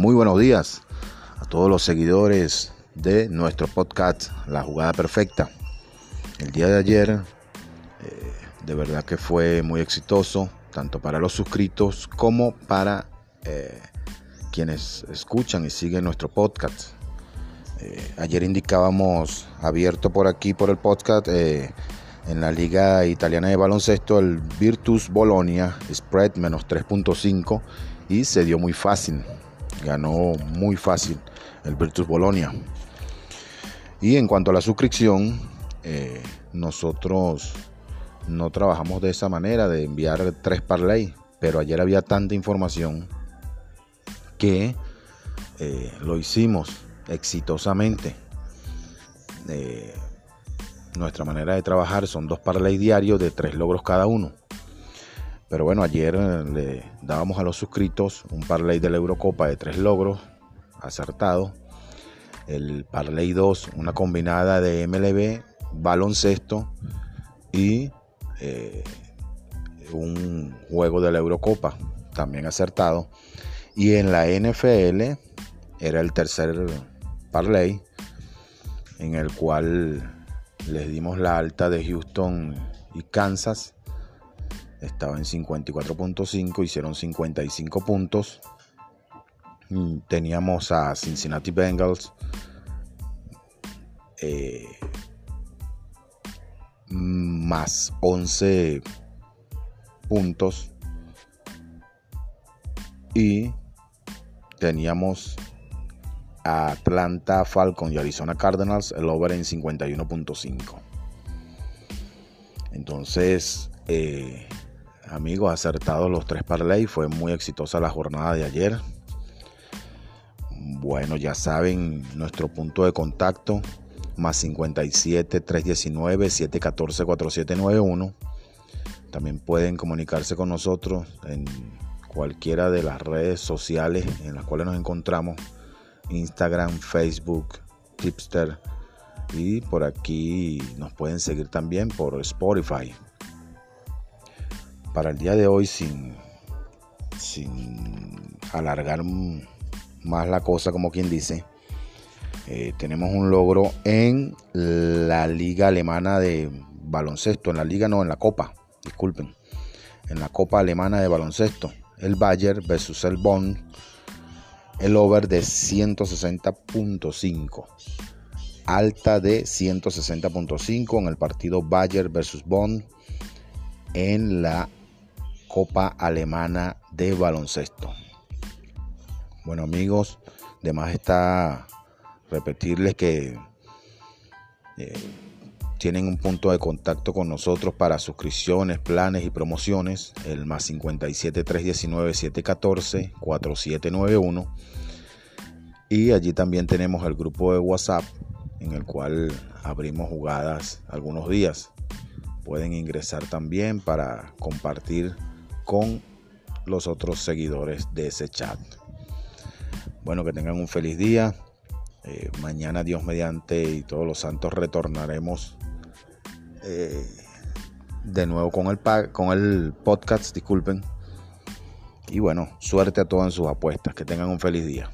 Muy buenos días a todos los seguidores de nuestro podcast La Jugada Perfecta. El día de ayer eh, de verdad que fue muy exitoso, tanto para los suscritos como para eh, quienes escuchan y siguen nuestro podcast. Eh, ayer indicábamos abierto por aquí por el podcast en la Liga Italiana de Baloncesto el Virtus Bolonia, spread menos 3.5 y se dio muy fácil ganó muy fácil el Virtus Bolonia. Y en cuanto a la suscripción, eh, nosotros no trabajamos de esa manera, de enviar tres parlay, pero ayer había tanta información que eh, lo hicimos exitosamente. Eh, nuestra manera de trabajar son dos parlay diarios de tres logros cada uno. Pero bueno, ayer eh, le dábamos a los suscritos un parlay de la Eurocopa de tres logros, acertado. El parlay 2, una combinada de MLB, baloncesto y eh, un juego de la Eurocopa, también acertado. Y en la NFL era el tercer parlay en el cual les dimos la alta de Houston y Kansas estaba en 54.5, hicieron 55 puntos. Mm, teníamos a Cincinnati Bengals eh, más 11 puntos y teníamos a Atlanta Falcons y Arizona Cardinals el over en 51.5 entonces eh, amigos, acertados los tres parlay. Fue muy exitosa la jornada de ayer. Bueno, ya saben nuestro punto de contacto, más 57 319 714 4791. También pueden comunicarse con nosotros en cualquiera de las redes sociales en las cuales nos encontramos. Instagram, Facebook, Tipster. Y por aquí nos pueden seguir también por Spotify para el día de hoy sin, sin alargar más la cosa como quien dice. Eh, tenemos un logro en la liga alemana de baloncesto, en la liga no, en la copa, disculpen, en la copa alemana de baloncesto, el Bayern versus el Bonn, el over de 160.5, alta de 160.5 en el partido Bayern versus Bonn en la Copa Alemana de Baloncesto. Bueno amigos, además está repetirles que eh, tienen un punto de contacto con nosotros para suscripciones, planes y promociones, el más 57 319 714 4791. Y allí también tenemos el grupo de WhatsApp en el cual abrimos jugadas algunos días. Pueden ingresar también para compartir con los otros seguidores de ese chat. Bueno, que tengan un feliz día. Eh, mañana Dios mediante y todos los santos retornaremos eh, de nuevo con el, con el podcast, disculpen. Y bueno, suerte a todos en sus apuestas. Que tengan un feliz día.